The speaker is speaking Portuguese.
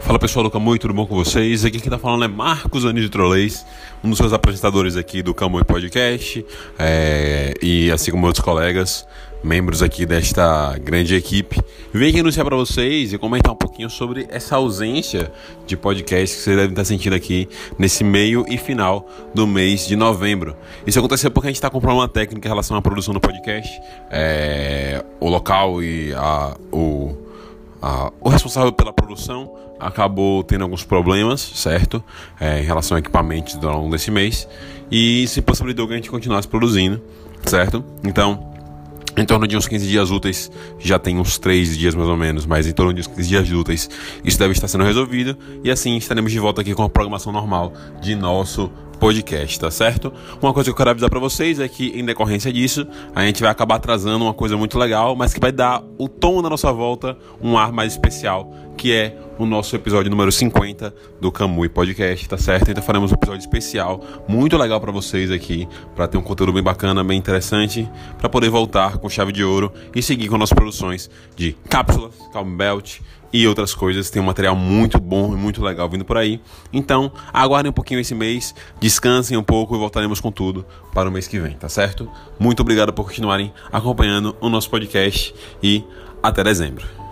Fala pessoal do Camui, tudo bom com vocês? Aqui quem tá falando é Marcos Anísio Trolleis, um dos seus apresentadores aqui do Camui Podcast, é, e assim como outros colegas, membros aqui desta grande equipe. Venho aqui anunciar para vocês e comentar um pouquinho sobre essa ausência de podcast que vocês devem estar sentindo aqui nesse meio e final do mês de novembro. Isso aconteceu porque a gente está com um problema técnico em relação à produção do podcast, é, o local e a, o, a, o responsável pela produção acabou tendo alguns problemas, certo? É, em relação a equipamentos ao longo desse mês. E isso possibilitou que a gente continuasse produzindo, certo? Então, em torno de uns 15 dias úteis, já tem uns 3 dias mais ou menos, mas em torno de uns 15 dias úteis, isso deve estar sendo resolvido. E assim estaremos de volta aqui com a programação normal de nosso podcast, tá certo? Uma coisa que eu quero avisar para vocês é que, em decorrência disso, a gente vai acabar trazendo uma coisa muito legal, mas que vai dar o tom da nossa volta um ar mais especial, que é o nosso episódio número 50 do Camui Podcast, tá certo? Então faremos um episódio especial, muito legal para vocês aqui, para ter um conteúdo bem bacana, bem interessante, para poder voltar com chave de ouro e seguir com nossas produções de cápsulas, calm belt e outras coisas. Tem um material muito bom e muito legal vindo por aí. Então, aguardem um pouquinho esse mês, descansem um pouco e voltaremos com tudo para o mês que vem, tá certo? Muito obrigado por continuarem acompanhando o nosso podcast e até dezembro.